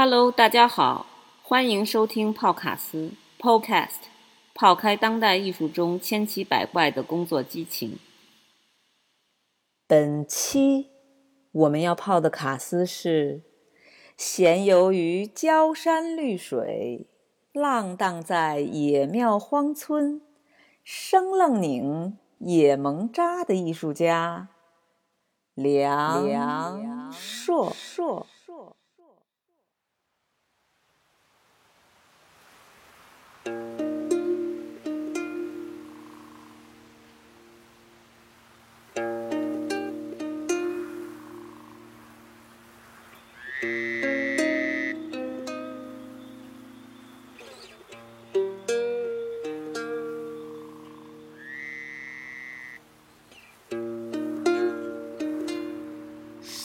Hello，大家好，欢迎收听泡卡斯 Podcast，泡开当代艺术中千奇百怪的工作激情。本期我们要泡的卡斯是：闲游于焦山绿水，浪荡在野庙荒村，生愣拧野萌扎的艺术家梁梁硕硕。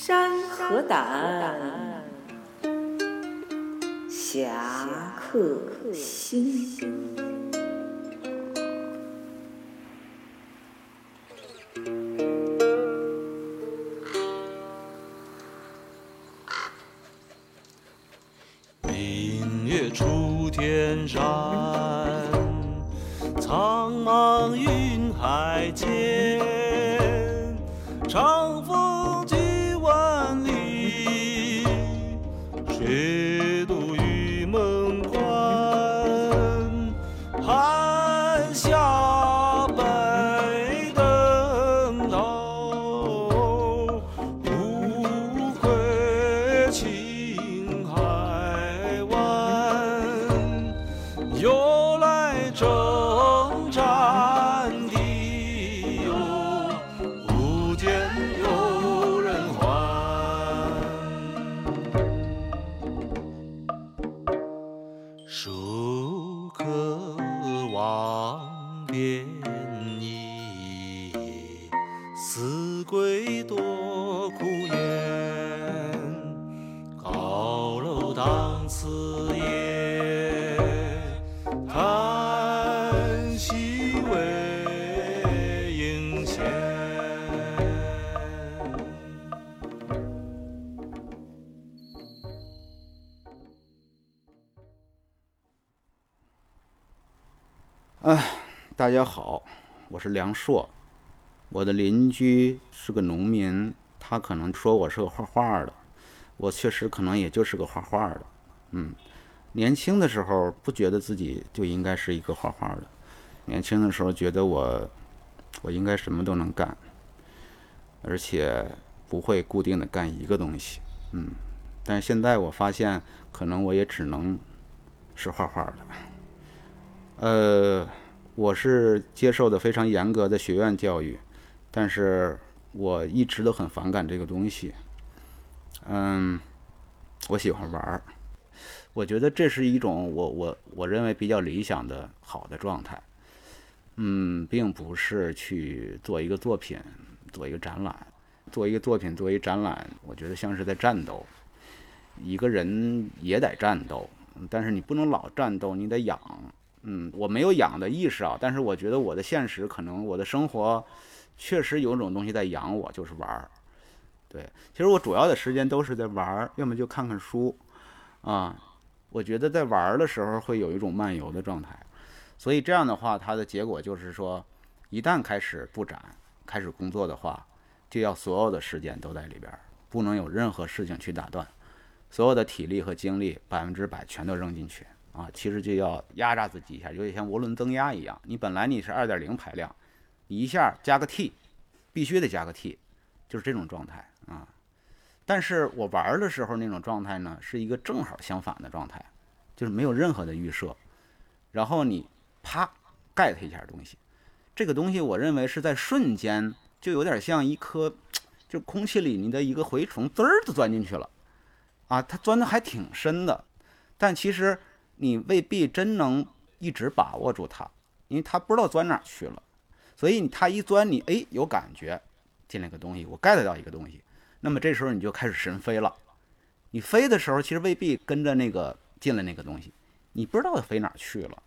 山河胆，侠客心。山，叹息为应闲。大家好，我是梁硕。我的邻居是个农民，他可能说我是个画画的，我确实可能也就是个画画的。嗯，年轻的时候不觉得自己就应该是一个画画的，年轻的时候觉得我我应该什么都能干，而且不会固定的干一个东西。嗯，但是现在我发现，可能我也只能是画画的。呃，我是接受的非常严格的学院教育，但是我一直都很反感这个东西。嗯，我喜欢玩儿，我觉得这是一种我我我认为比较理想的好的状态。嗯，并不是去做一个作品，做一个展览，做一个作品，做一展览，我觉得像是在战斗。一个人也得战斗，但是你不能老战斗，你得养。嗯，我没有养的意识啊，但是我觉得我的现实可能我的生活确实有种东西在养我，就是玩儿。对，其实我主要的时间都是在玩儿，要么就看看书啊。我觉得在玩儿的时候会有一种漫游的状态，所以这样的话，它的结果就是说，一旦开始布展、开始工作的话，就要所有的时间都在里边，不能有任何事情去打断，所有的体力和精力百分之百全都扔进去。啊，其实就要压榨自己一下，有点像涡轮增压一样。你本来你是二点零排量，你一下加个 T，必须得加个 T，就是这种状态啊。但是我玩的时候那种状态呢，是一个正好相反的状态，就是没有任何的预设，然后你啪盖它一下东西，这个东西我认为是在瞬间就有点像一颗，就空气里你的一个蛔虫滋儿就钻进去了，啊，它钻的还挺深的，但其实。你未必真能一直把握住它，因为它不知道钻哪去了，所以它一钻你哎有感觉，进来个东西，我 get 到一个东西，那么这时候你就开始神飞了。你飞的时候其实未必跟着那个进来那个东西，你不知道它飞哪去了。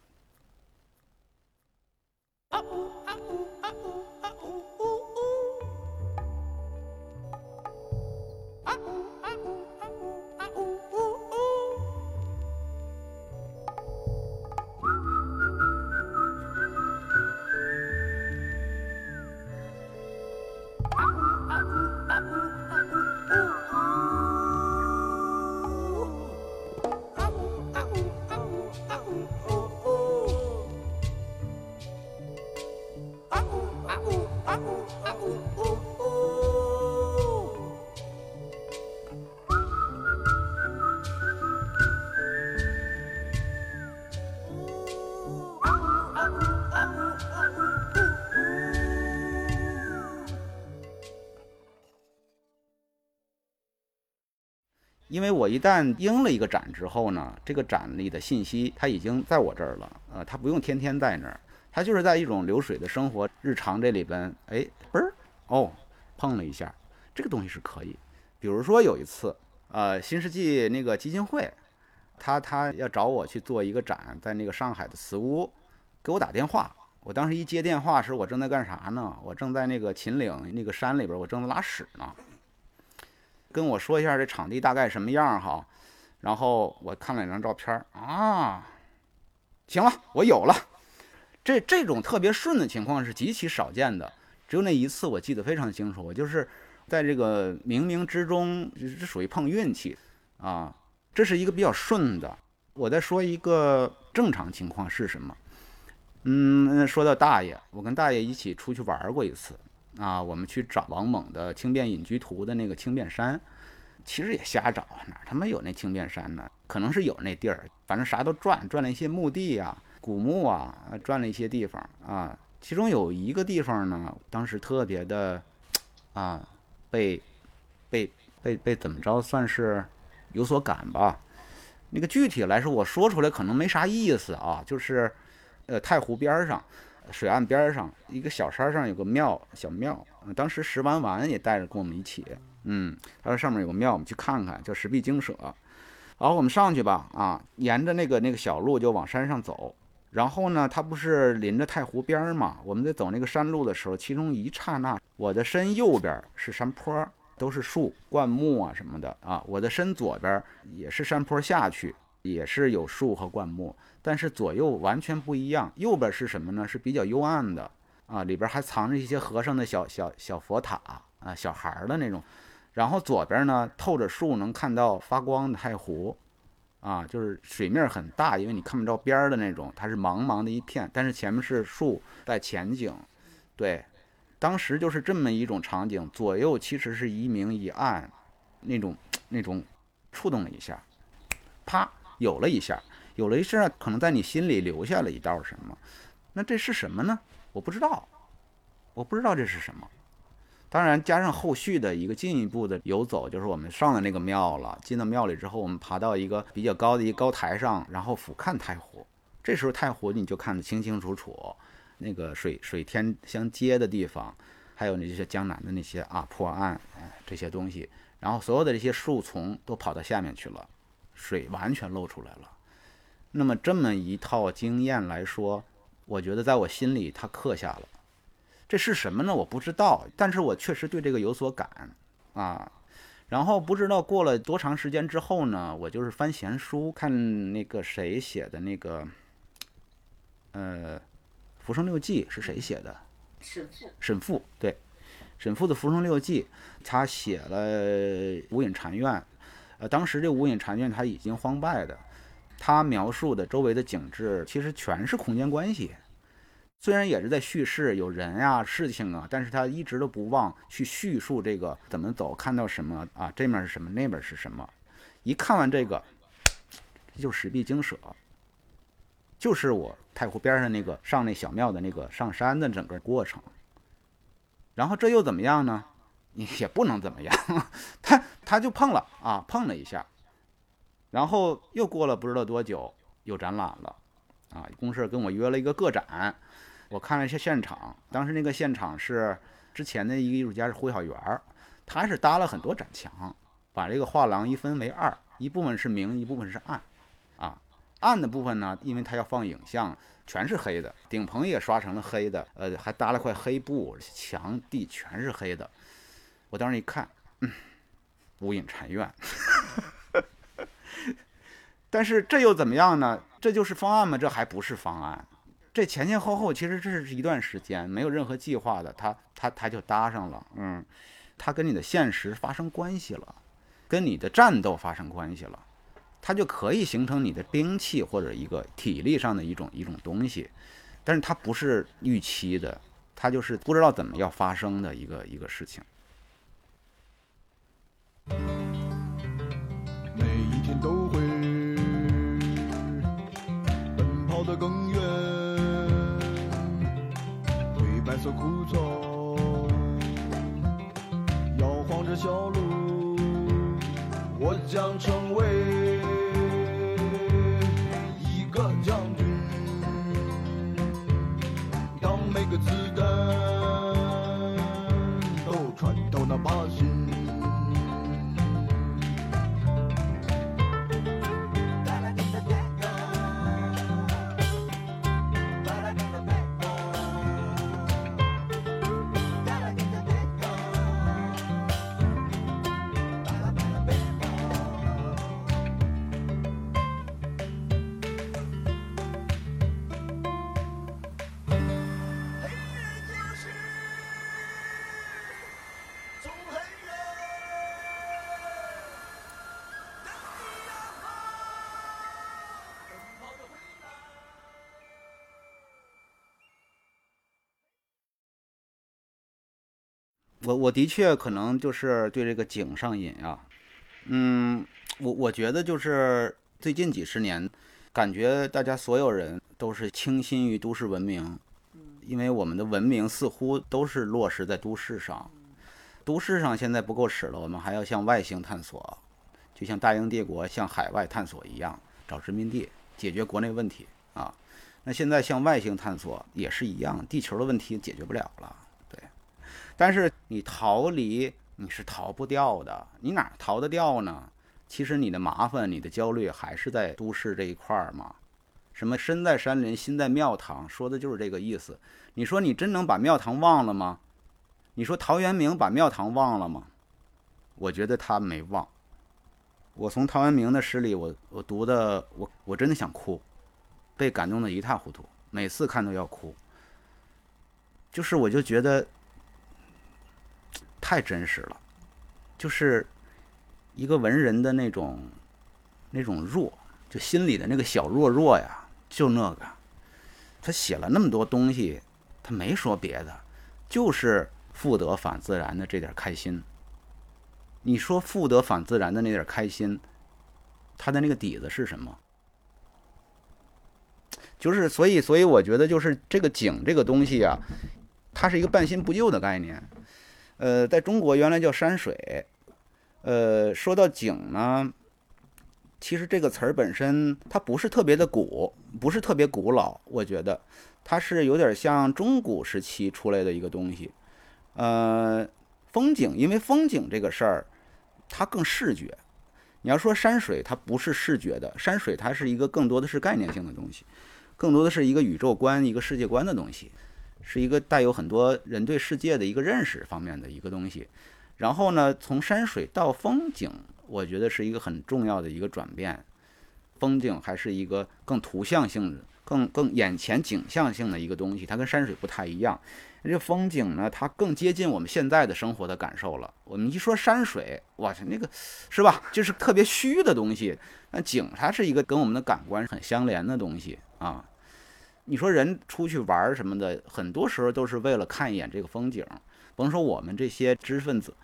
Oh. 因为我一旦应了一个展之后呢，这个展里的信息它已经在我这儿了，呃，它不用天天在那儿，它就是在一种流水的生活日常这里边，哎，嘣儿，哦，碰了一下，这个东西是可以。比如说有一次，呃，新世纪那个基金会，他他要找我去做一个展，在那个上海的瓷屋，给我打电话。我当时一接电话时，我正在干啥呢？我正在那个秦岭那个山里边，我正在拉屎呢。跟我说一下这场地大概什么样哈，然后我看了两张照片啊，行了，我有了。这这种特别顺的情况是极其少见的，只有那一次我记得非常清楚。我就是在这个冥冥之中，这属于碰运气啊。这是一个比较顺的。我再说一个正常情况是什么？嗯，说到大爷，我跟大爷一起出去玩过一次。啊，我们去找王猛的《轻便隐居图》的那个轻便山，其实也瞎找，哪他妈有那轻便山呢？可能是有那地儿，反正啥都转，转了一些墓地啊、古墓啊，转了一些地方啊。其中有一个地方呢，当时特别的啊，被被被被怎么着，算是有所感吧。那个具体来说，我说出来可能没啥意思啊，就是呃太湖边上。水岸边上一个小山上有个庙，小庙。当时石丸丸也带着跟我们一起，嗯，他说上面有个庙，我们去看看，叫石壁精舍。好，我们上去吧，啊，沿着那个那个小路就往山上走。然后呢，它不是临着太湖边儿嘛？我们在走那个山路的时候，其中一刹那，我的身右边是山坡，都是树、灌木啊什么的啊。我的身左边也是山坡下去，也是有树和灌木。但是左右完全不一样，右边是什么呢？是比较幽暗的啊，里边还藏着一些和尚的小小小佛塔啊，小孩儿的那种。然后左边呢，透着树能看到发光的太湖，啊，就是水面很大，因为你看不着边儿的那种，它是茫茫的一片。但是前面是树带前景，对，当时就是这么一种场景，左右其实是一明一暗，那种那种触动了一下，啪，有了一下。有了一下，可能在你心里留下了一道什么？那这是什么呢？我不知道，我不知道这是什么。当然，加上后续的一个进一步的游走，就是我们上了那个庙了。进到庙里之后，我们爬到一个比较高的一个高台上，然后俯瞰太湖。这时候太湖你就看得清清楚楚，那个水水天相接的地方，还有那些江南的那些啊破岸这些东西，然后所有的这些树丛都跑到下面去了，水完全露出来了。那么这么一套经验来说，我觉得在我心里它刻下了。这是什么呢？我不知道，但是我确实对这个有所感啊。然后不知道过了多长时间之后呢，我就是翻闲书，看那个谁写的那个，呃，《浮生六记》是谁写的？沈复。沈复对，沈复的《浮生六记》，他写了无影禅院。呃，当时这无隐禅院它已经荒败的。它描述的周围的景致其实全是空间关系，虽然也是在叙事有人呀、事情啊，但是他一直都不忘去叙述这个怎么走，看到什么啊，这面是什么，那边是什么。一看完这个，就石壁精舍，就是我太湖边上那个上那小庙的那个上山的整个过程。然后这又怎么样呢？也不能怎么样，他他就碰了啊，碰了一下。然后又过了不知道多久，又展览了，啊，公社跟我约了一个个展，我看了一下现场，当时那个现场是之前的一个艺术家是胡小元儿，他是搭了很多展墙，把这个画廊一分为二，一部分是明，一部分是暗，啊，暗的部分呢，因为他要放影像，全是黑的，顶棚也刷成了黑的，呃，还搭了块黑布，墙地全是黑的，我当时一看，嗯，无影禅院。但是这又怎么样呢？这就是方案吗？这还不是方案。这前前后后其实这是一段时间，没有任何计划的。他它它就搭上了，嗯，它跟你的现实发生关系了，跟你的战斗发生关系了，它就可以形成你的兵器或者一个体力上的一种一种东西，但是它不是预期的，它就是不知道怎么要发生的一个一个事情。每一天都会奔跑得更远，灰白色枯草，摇晃着小路，我将成为我我的确可能就是对这个景上瘾啊，嗯，我我觉得就是最近几十年，感觉大家所有人都是倾心于都市文明，因为我们的文明似乎都是落实在都市上，都市上现在不够使了，我们还要向外星探索，就像大英帝国向海外探索一样，找殖民地解决国内问题啊。那现在向外星探索也是一样，地球的问题解决不了了。但是你逃离你是逃不掉的，你哪逃得掉呢？其实你的麻烦、你的焦虑还是在都市这一块儿嘛。什么身在山林，心在庙堂，说的就是这个意思。你说你真能把庙堂忘了吗？你说陶渊明把庙堂忘了吗？我觉得他没忘。我从陶渊明的诗里，我我读的，我我真的想哭，被感动的一塌糊涂，每次看都要哭。就是我就觉得。太真实了，就是一个文人的那种那种弱，就心里的那个小弱弱呀，就那个。他写了那么多东西，他没说别的，就是复得反自然的这点开心。你说复得反自然的那点开心，他的那个底子是什么？就是所以，所以我觉得就是这个景这个东西啊，它是一个半新不旧的概念。呃，在中国原来叫山水，呃，说到景呢，其实这个词儿本身它不是特别的古，不是特别古老，我觉得它是有点像中古时期出来的一个东西。呃，风景，因为风景这个事儿，它更视觉。你要说山水，它不是视觉的，山水它是一个更多的是概念性的东西，更多的是一个宇宙观、一个世界观的东西。是一个带有很多人对世界的一个认识方面的一个东西，然后呢，从山水到风景，我觉得是一个很重要的一个转变。风景还是一个更图像性的、更更眼前景象性的一个东西，它跟山水不太一样。这风景呢，它更接近我们现在的生活的感受了。我们一说山水，哇塞，那个是吧？就是特别虚的东西。那景它是一个跟我们的感官很相连的东西啊。你说人出去玩什么的，很多时候都是为了看一眼这个风景。甭说我们这些知识分子，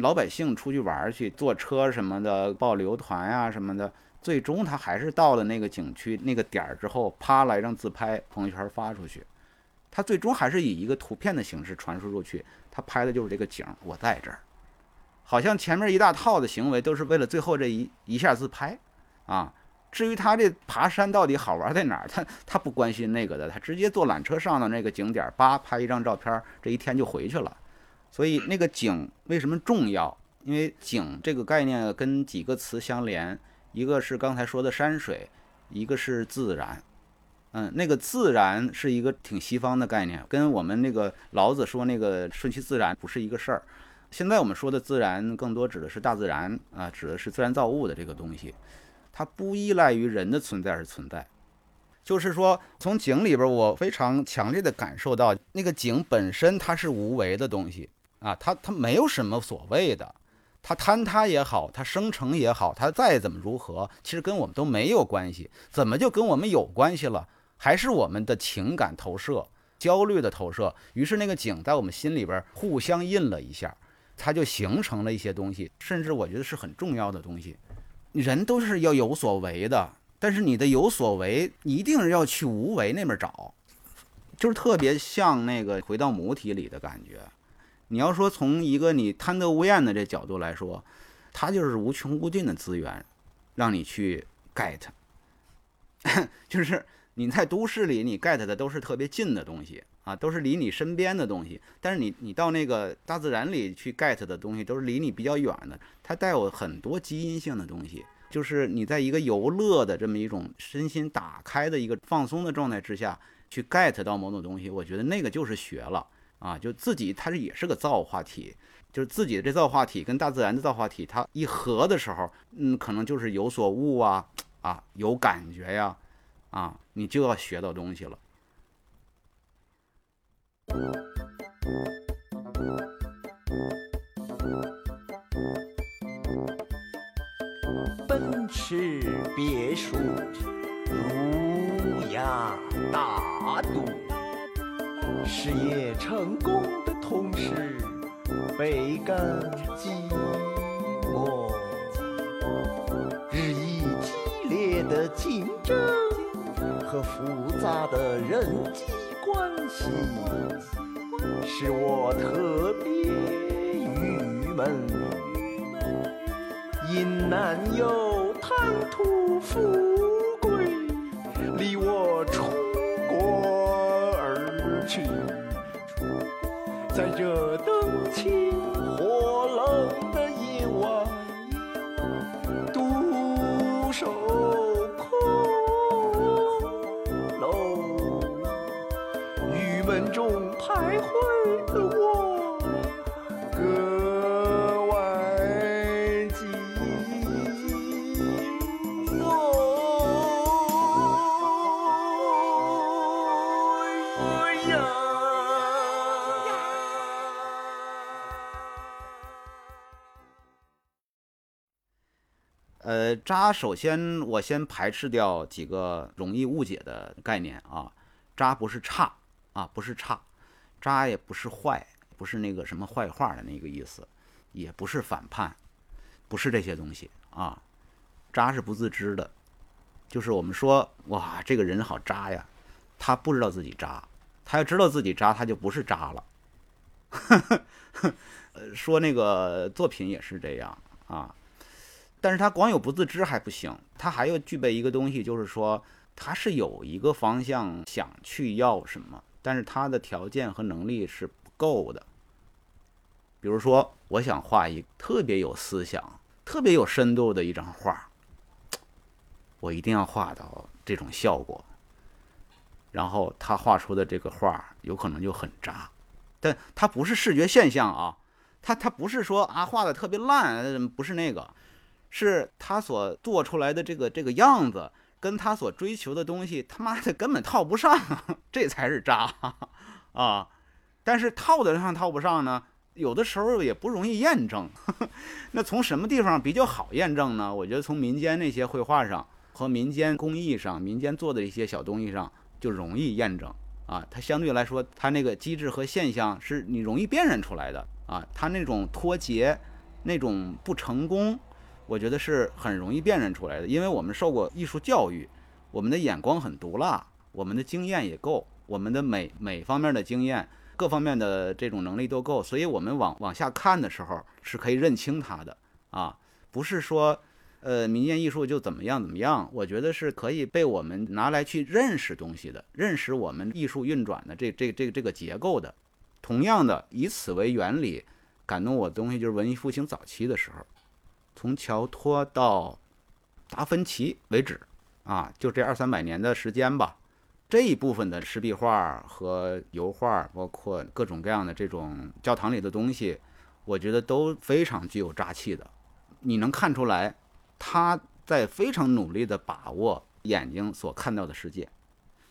老百姓出去玩去，坐车什么的，报旅游团呀什么的，最终他还是到了那个景区那个点儿之后，啪来张自拍，朋友圈发出去。他最终还是以一个图片的形式传输出去，他拍的就是这个景，我在这儿。好像前面一大套的行为都是为了最后这一一下自拍，啊。至于他这爬山到底好玩在哪儿，他他不关心那个的，他直接坐缆车上到那个景点，叭拍一张照片，这一天就回去了。所以那个景为什么重要？因为景这个概念跟几个词相连，一个是刚才说的山水，一个是自然。嗯，那个自然是一个挺西方的概念，跟我们那个老子说那个顺其自然不是一个事儿。现在我们说的自然，更多指的是大自然啊，指的是自然造物的这个东西。它不依赖于人的存在而存在，就是说，从井里边，我非常强烈的感受到，那个井本身它是无为的东西啊，它它没有什么所谓的，它坍塌也好，它生成也好，它再怎么如何，其实跟我们都没有关系。怎么就跟我们有关系了？还是我们的情感投射、焦虑的投射。于是那个井在我们心里边互相印了一下，它就形成了一些东西，甚至我觉得是很重要的东西。人都是要有所为的。但是你的有所为，一定是要去无为那边找，就是特别像那个回到母体里的感觉。你要说从一个你贪得无厌的这角度来说，它就是无穷无尽的资源，让你去 get。就是你在都市里，你 get 的都是特别近的东西啊，都是离你身边的东西。但是你你到那个大自然里去 get 的东西，都是离你比较远的，它带有很多基因性的东西。就是你在一个游乐的这么一种身心打开的一个放松的状态之下去 get 到某种东西，我觉得那个就是学了啊，就自己它是也是个造化体，就是自己的这造化体跟大自然的造化体它一合的时候，嗯，可能就是有所悟啊啊，有感觉呀啊，你就要学到东西了。奔驰别墅，儒雅大度，事业成功的同时倍感寂寞。日益激烈的竞争和复杂的人际关系，使我特别郁闷。因男友。贪图富贵，离我出国而去，在这灯情渣首先我先排斥掉几个容易误解的概念啊，渣不是差啊，不是差，渣也不是坏，不是那个什么坏话的那个意思，也不是反叛，不是这些东西啊，渣是不自知的，就是我们说哇，这个人好渣呀，他不知道自己渣，他要知道自己渣，他就不是渣了。呃，说那个作品也是这样啊。但是他光有不自知还不行，他还要具备一个东西，就是说他是有一个方向想去要什么，但是他的条件和能力是不够的。比如说，我想画一特别有思想、特别有深度的一张画，我一定要画到这种效果，然后他画出的这个画有可能就很渣，但他不是视觉现象啊，他他不是说啊画的特别烂，不是那个。是他所做出来的这个这个样子，跟他所追求的东西，他妈的根本套不上，这才是渣啊！但是套得上套不上呢，有的时候也不容易验证。那从什么地方比较好验证呢？我觉得从民间那些绘画上和民间工艺上、民间做的一些小东西上就容易验证啊。它相对来说，它那个机制和现象是你容易辨认出来的啊。它那种脱节，那种不成功。我觉得是很容易辨认出来的，因为我们受过艺术教育，我们的眼光很毒辣，我们的经验也够，我们的每每方面的经验，各方面的这种能力都够，所以我们往往下看的时候是可以认清它的啊，不是说，呃，民间艺术就怎么样怎么样，我觉得是可以被我们拿来去认识东西的，认识我们艺术运转的这这这这个结构的。同样的，以此为原理，感动我的东西就是文艺复兴早期的时候。从乔托到达芬奇为止，啊，就这二三百年的时间吧。这一部分的石壁画和油画，包括各种各样的这种教堂里的东西，我觉得都非常具有扎气的。你能看出来，他在非常努力地把握眼睛所看到的世界，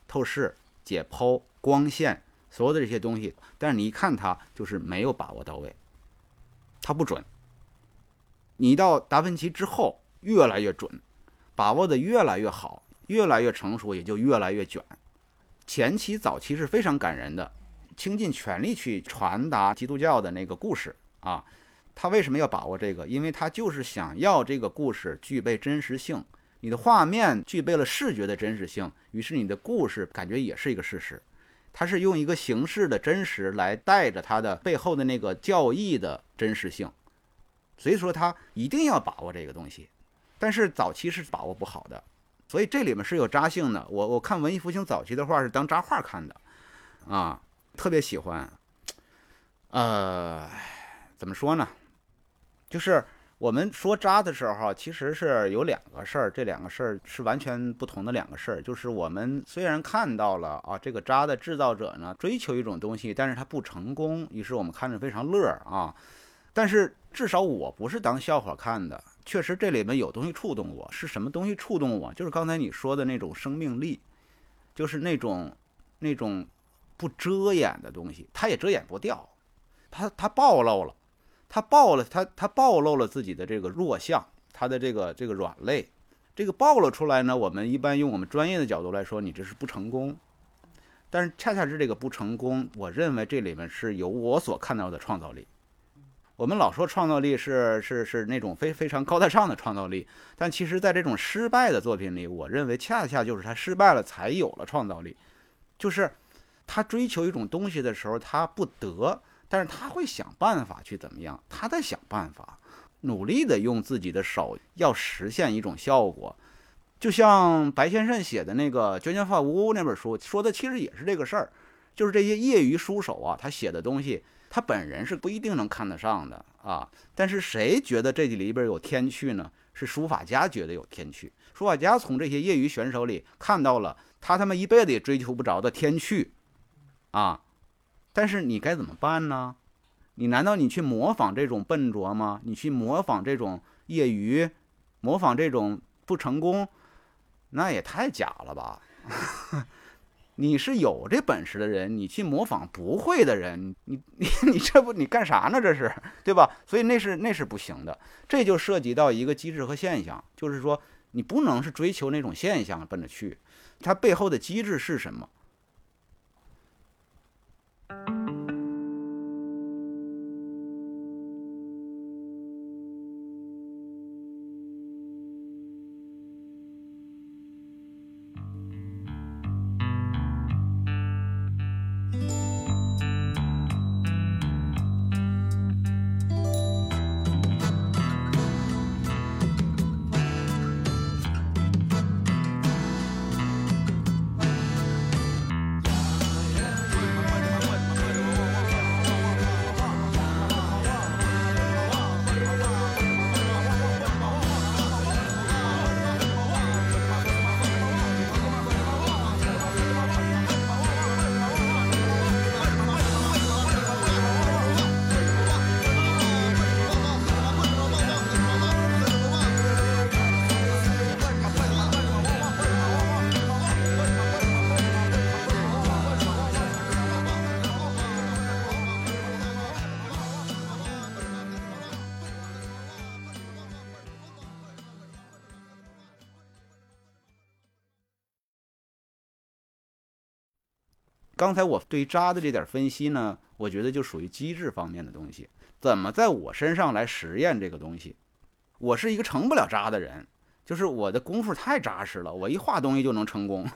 透视、解剖、光线，所有的这些东西，但是你一看他就是没有把握到位，他不准。你到达芬奇之后越来越准，把握的越来越好，越来越成熟，也就越来越卷。前期早期是非常感人的，倾尽全力去传达基督教的那个故事啊。他为什么要把握这个？因为他就是想要这个故事具备真实性，你的画面具备了视觉的真实性，于是你的故事感觉也是一个事实。他是用一个形式的真实来带着他的背后的那个教义的真实性，所以说他一定要把握这个东西。但是早期是把握不好的，所以这里面是有扎性的。我我看文艺复兴早期的画是当扎画看的，啊，特别喜欢。呃，怎么说呢？就是我们说渣的时候，其实是有两个事儿，这两个事儿是完全不同的两个事儿。就是我们虽然看到了啊，这个渣的制造者呢追求一种东西，但是他不成功，于是我们看着非常乐啊。但是至少我不是当笑话看的，确实这里面有东西触动我。是什么东西触动我？就是刚才你说的那种生命力，就是那种那种不遮掩的东西，它也遮掩不掉，它它暴露了。他暴了，他他暴露了自己的这个弱项，他的这个这个软肋，这个暴露出来呢，我们一般用我们专业的角度来说，你这是不成功。但是恰恰是这个不成功，我认为这里面是有我所看到的创造力。我们老说创造力是是是那种非非常高大上的创造力，但其实在这种失败的作品里，我认为恰恰就是他失败了才有了创造力，就是他追求一种东西的时候，他不得。但是他会想办法去怎么样？他在想办法，努力的用自己的手要实现一种效果。就像白先生写的那个《娟娟发屋》那本书说的，其实也是这个事儿。就是这些业余书手啊，他写的东西，他本人是不一定能看得上的啊。但是谁觉得这里边有天趣呢？是书法家觉得有天趣。书法家从这些业余选手里看到了他他妈一辈子也追求不着的天趣啊。但是你该怎么办呢？你难道你去模仿这种笨拙吗？你去模仿这种业余，模仿这种不成功，那也太假了吧！你是有这本事的人，你去模仿不会的人，你你你这不你干啥呢？这是对吧？所以那是那是不行的。这就涉及到一个机制和现象，就是说你不能是追求那种现象奔着去，它背后的机制是什么？刚才我对渣的这点分析呢，我觉得就属于机制方面的东西，怎么在我身上来实验这个东西？我是一个成不了渣的人，就是我的功夫太扎实了，我一画东西就能成功。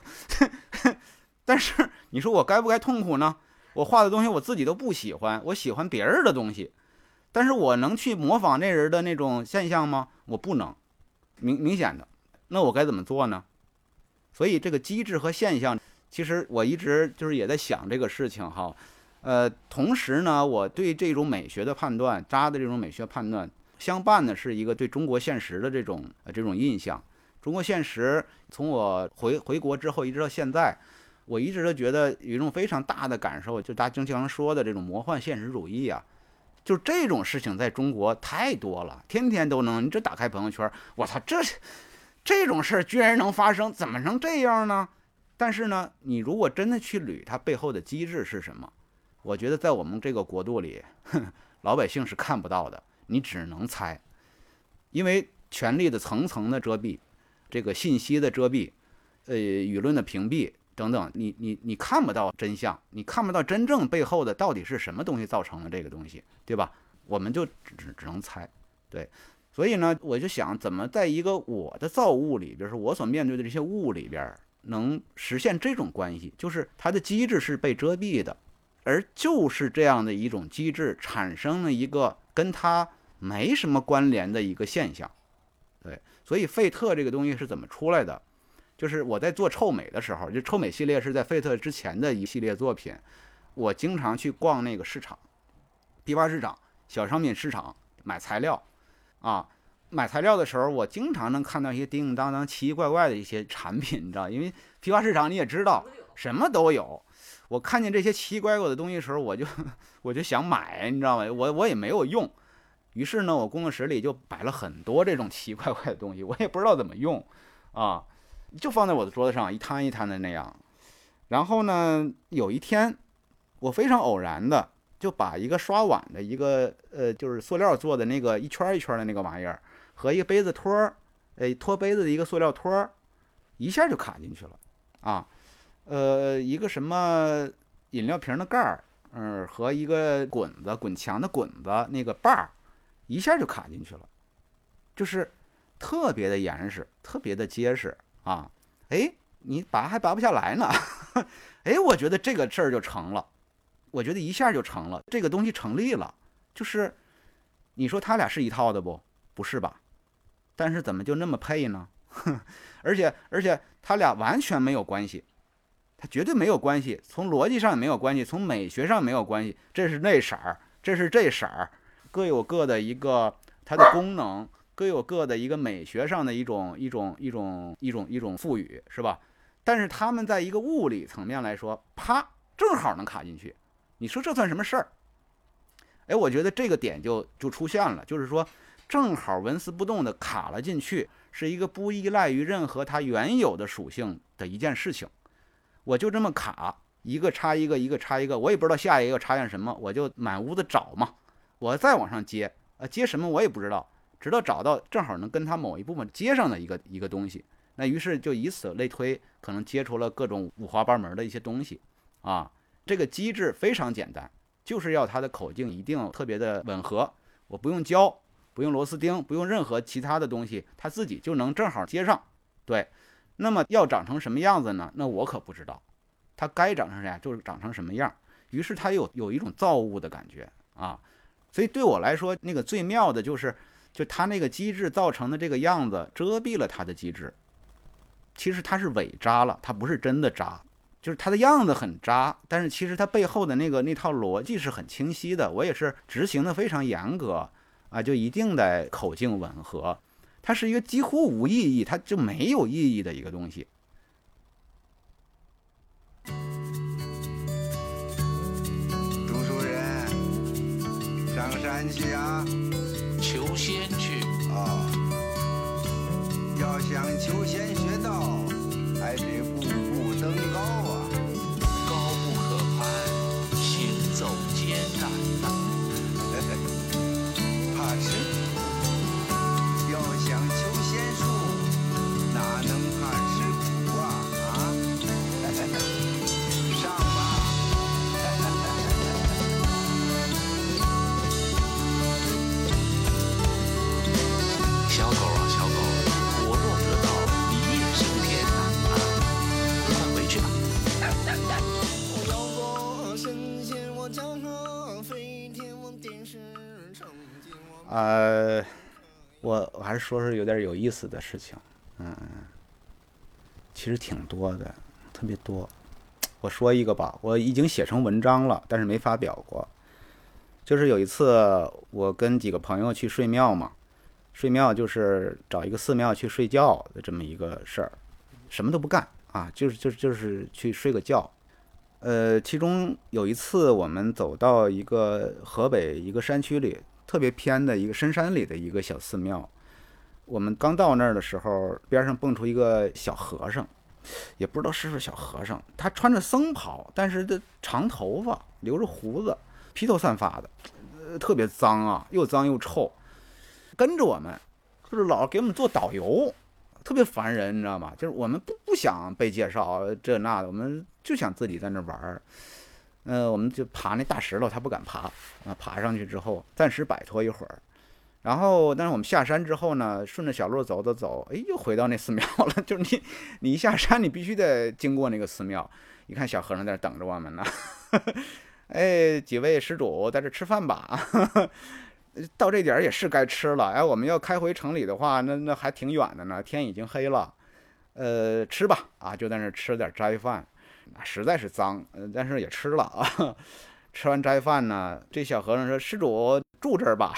但是你说我该不该痛苦呢？我画的东西我自己都不喜欢，我喜欢别人的东西，但是我能去模仿那人的那种现象吗？我不能，明明显的，那我该怎么做呢？所以这个机制和现象。其实我一直就是也在想这个事情哈，呃，同时呢，我对这种美学的判断，渣的这种美学判断相伴的是一个对中国现实的这种呃这种印象。中国现实从我回回国之后一直到现在，我一直都觉得有一种非常大的感受，就大家经常说的这种魔幻现实主义啊，就这种事情在中国太多了，天天都能，你这打开朋友圈，我操，这这种事儿居然能发生，怎么能这样呢？但是呢，你如果真的去捋它背后的机制是什么，我觉得在我们这个国度里，老百姓是看不到的，你只能猜，因为权力的层层的遮蔽，这个信息的遮蔽，呃，舆论的屏蔽等等，你你你看不到真相，你看不到真正背后的到底是什么东西造成了这个东西，对吧？我们就只只能猜，对，所以呢，我就想怎么在一个我的造物里边，是我所面对的这些物里边，能实现这种关系，就是它的机制是被遮蔽的。而就是这样的一种机制，产生了一个跟它没什么关联的一个现象，对，所以费特这个东西是怎么出来的？就是我在做臭美的时候，就臭美系列是在费特之前的一系列作品，我经常去逛那个市场，批发市场、小商品市场买材料，啊，买材料的时候，我经常能看到一些叮叮当当、奇奇怪怪的一些产品，你知道，因为批发市场你也知道，什么都有。我看见这些奇奇怪怪的东西的时候，我就我就想买，你知道吗？我我也没有用，于是呢，我工作室里就摆了很多这种奇奇怪怪的东西，我也不知道怎么用，啊，就放在我的桌子上一摊一摊的那样。然后呢，有一天，我非常偶然的就把一个刷碗的一个呃，就是塑料做的那个一圈一圈的那个玩意儿，和一个杯子托儿，哎，托杯子的一个塑料托儿，一下就卡进去了，啊。呃，一个什么饮料瓶的盖儿，嗯，和一个滚子滚墙的滚子那个把儿，一下就卡进去了，就是特别的严实，特别的结实啊！哎，你拔还拔不下来呢，哎，我觉得这个事儿就成了，我觉得一下就成了，这个东西成立了，就是你说他俩是一套的不？不是吧？但是怎么就那么配呢？而且而且他俩完全没有关系。它绝对没有关系，从逻辑上也没有关系，从美学上没有关系。这是那色儿，这是这色儿，各有各的一个它的功能，各有各的一个美学上的一种一种一种一种一种赋予，是吧？但是他们在一个物理层面来说，啪，正好能卡进去。你说这算什么事儿？哎，我觉得这个点就就出现了，就是说正好纹丝不动的卡了进去，是一个不依赖于任何它原有的属性的一件事情。我就这么卡，一个插一个，一个插一个，我也不知道下一个插上什么，我就满屋子找嘛。我再往上接，呃，接什么我也不知道，直到找到正好能跟它某一部分接上的一个一个东西。那于是就以此类推，可能接出了各种五花八门的一些东西。啊，这个机制非常简单，就是要它的口径一定特别的吻合。我不用胶，不用螺丝钉，不用任何其他的东西，它自己就能正好接上。对。那么要长成什么样子呢？那我可不知道，它该长成啥就是长成什么样。于是它有有一种造物的感觉啊，所以对我来说，那个最妙的就是，就它那个机制造成的这个样子遮蔽了它的机制。其实它是伪渣了，它不是真的渣，就是它的样子很渣，但是其实它背后的那个那套逻辑是很清晰的。我也是执行的非常严格啊，就一定得口径吻合。它是一个几乎无意义，它就没有意义的一个东西。读书人，上山去啊！求仙去啊！要想求仙学道，还得步步登高啊！高说说有点有意思的事情，嗯，其实挺多的，特别多。我说一个吧，我已经写成文章了，但是没发表过。就是有一次，我跟几个朋友去睡庙嘛，睡庙就是找一个寺庙去睡觉的这么一个事儿，什么都不干啊，就是就是就是去睡个觉。呃，其中有一次，我们走到一个河北一个山区里。特别偏的一个深山里的一个小寺庙，我们刚到那儿的时候，边上蹦出一个小和尚，也不知道是不是小和尚，他穿着僧袍，但是这长头发，留着胡子，披头散发的，呃，特别脏啊，又脏又臭，跟着我们，就是老给我们做导游，特别烦人，你知道吗？就是我们不不想被介绍这那的，我们就想自己在那玩儿。呃，我们就爬那大石头，他不敢爬啊，爬上去之后暂时摆脱一会儿。然后，但是我们下山之后呢，顺着小路走走走，哎，又回到那寺庙了。就是你，你一下山，你必须得经过那个寺庙。一看小和尚在那等着我们呢，哎，几位施主在这吃饭吧。到这点儿也是该吃了。哎，我们要开回城里的话，那那还挺远的呢，天已经黑了。呃，吃吧，啊，就在那吃点斋饭，实在是脏，但是也吃了啊。吃完斋饭呢，这小和尚说：“施主住这儿吧。”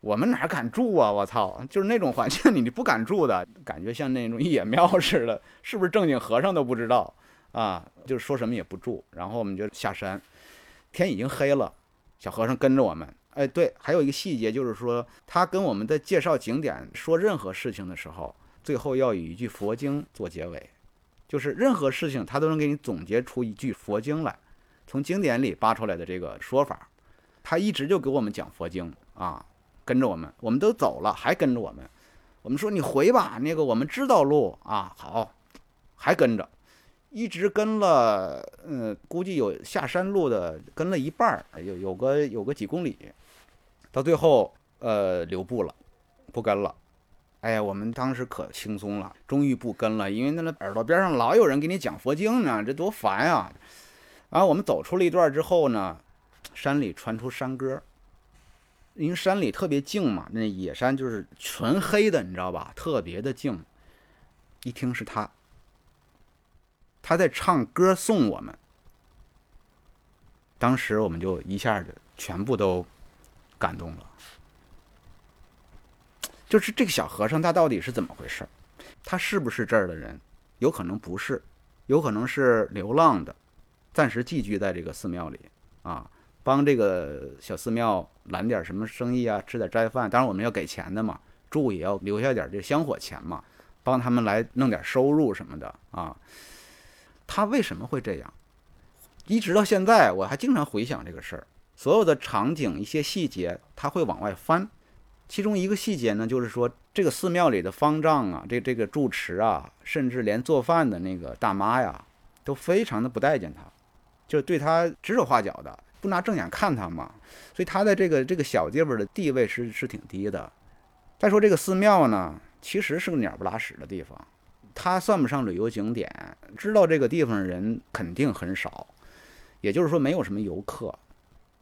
我们哪敢住啊！我操，就是那种环境 你不敢住的感觉，像那种野庙 似的，是不是正经和尚都不知道啊？就是说什么也不住。然后我们就下山，天已经黑了，小和尚跟着我们。哎，对，还有一个细节就是说，他跟我们在介绍景点说任何事情的时候，最后要以一句佛经做结尾，就是任何事情他都能给你总结出一句佛经来，从经典里扒出来的这个说法，他一直就给我们讲佛经。啊，跟着我们，我们都走了，还跟着我们。我们说你回吧，那个我们知道路啊。好，还跟着，一直跟了，嗯，估计有下山路的，跟了一半儿，有有个有个几公里，到最后，呃，留步了，不跟了。哎呀，我们当时可轻松了，终于不跟了，因为那那耳朵边上老有人给你讲佛经呢，这多烦呀。然后我们走出了一段之后呢，山里传出山歌。因为山里特别静嘛，那野山就是纯黑的，你知道吧？特别的静。一听是他，他在唱歌送我们。当时我们就一下子全部都感动了。就是这个小和尚他到底是怎么回事？他是不是这儿的人？有可能不是，有可能是流浪的，暂时寄居在这个寺庙里啊。帮这个小寺庙揽点什么生意啊，吃点斋饭，当然我们要给钱的嘛，住也要留下点这香火钱嘛，帮他们来弄点收入什么的啊。他为什么会这样？一直到现在，我还经常回想这个事儿，所有的场景、一些细节，他会往外翻。其中一个细节呢，就是说这个寺庙里的方丈啊，这这个住持啊，甚至连做饭的那个大妈呀，都非常的不待见他，就对他指手画脚的。不拿正眼看他嘛，所以他在这个这个小地方的地位是是挺低的。再说这个寺庙呢，其实是个鸟不拉屎的地方，它算不上旅游景点，知道这个地方的人肯定很少，也就是说没有什么游客。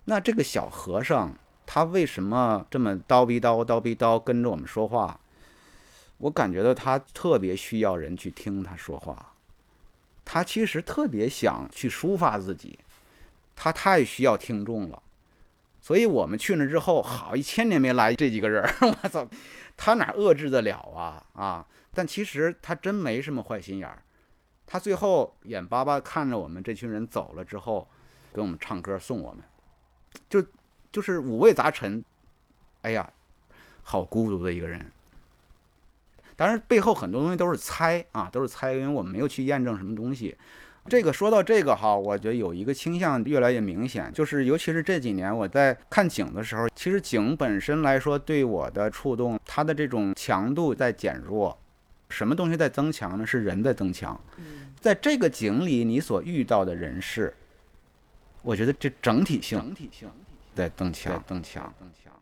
那这个小和尚他为什么这么叨逼叨叨逼叨跟着我们说话？我感觉到他特别需要人去听他说话，他其实特别想去抒发自己。他太需要听众了，所以我们去那之后，好一千年没来这几个人，我操，他哪遏制得了啊啊！但其实他真没什么坏心眼儿，他最后眼巴巴看着我们这群人走了之后，给我们唱歌送我们，就就是五味杂陈，哎呀，好孤独的一个人。当然背后很多东西都是猜啊，都是猜，因为我们没有去验证什么东西。这个说到这个哈，我觉得有一个倾向越来越明显，就是尤其是这几年我在看景的时候，其实景本身来说对我的触动，它的这种强度在减弱，什么东西在增强呢？是人在增强。在这个景里，你所遇到的人事，我觉得这整体性整体性在增强增强增强。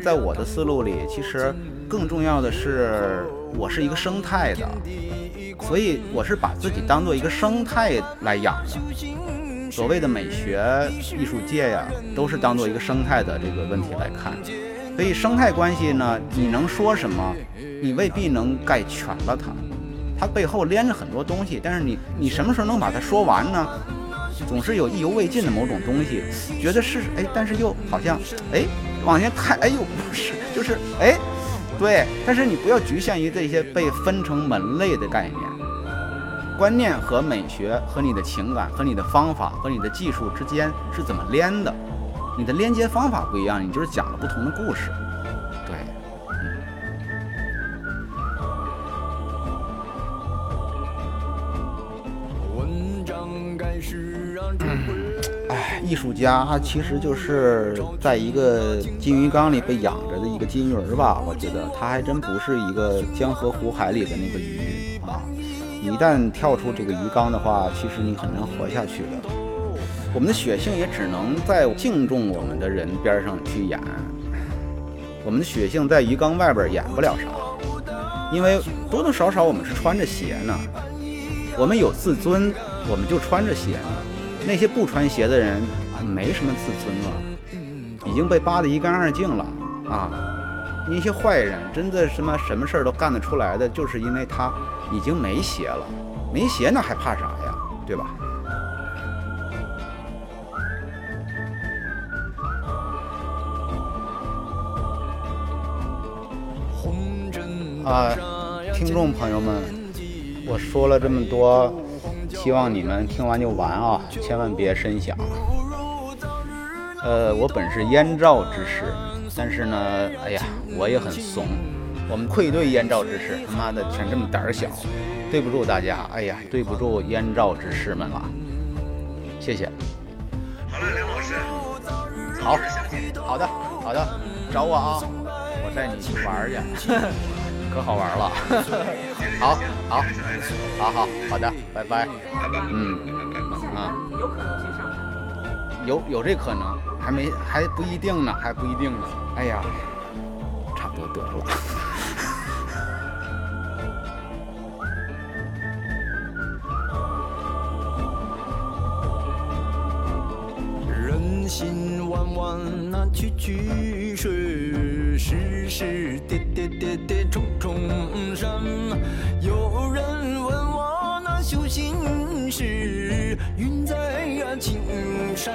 在我的思路里，其实更重要的是，我是一个生态的，所以我是把自己当做一个生态来养的。所谓的美学、艺术界呀，都是当做一个生态的这个问题来看。所以生态关系呢，你能说什么？你未必能概全了它，它背后连着很多东西。但是你你什么时候能把它说完呢？总是有意犹未尽的某种东西，觉得是哎，但是又好像哎往前看，哎呦不是，就是哎，对，但是你不要局限于这些被分成门类的概念，观念和美学和你的情感和你的方法和你的技术之间是怎么连的？你的连接方法不一样，你就是讲了不同的故事。艺术家他其实就是在一个金鱼缸里被养着的一个金鱼吧。我觉得他还真不是一个江河湖海里的那个鱼啊。一旦跳出这个鱼缸的话，其实你很难活下去的。我们的血性也只能在敬重我们的人边上去演，我们的血性在鱼缸外边演不了啥，因为多多少少我们是穿着鞋呢。我们有自尊，我们就穿着鞋呢。那些不穿鞋的人没什么自尊了，已经被扒得一干二净了啊！那些坏人真的什么什么事儿都干得出来的，就是因为他已经没鞋了，没鞋那还怕啥呀？对吧？啊，听众朋友们，我说了这么多，希望你们听完就完啊，千万别深想。呃，我本是燕赵之士，但是呢，哎呀，我也很怂，我们愧对燕赵之士，他妈的全这么胆儿小，对不住大家，哎呀，对不住燕赵之士们了，谢谢。好了，梁老师，好。好的，好的，找我啊，我带你去玩去，可好玩了。好，好，好好好的，拜拜。嗯，啊，有可能去上海。有有这可能，还没还不一定呢，还不一定呢。哎呀，差不多得了。人心弯弯那曲曲水，世事跌跌跌跌重重山。有人问我那修行时云在呀青山，